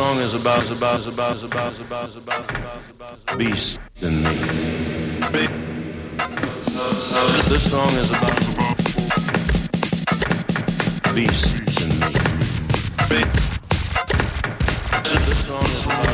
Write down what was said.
song is about, is about, is about, is about, is about, is about, is about, is about, beast in me. This song is about, about beast in me. This song is about.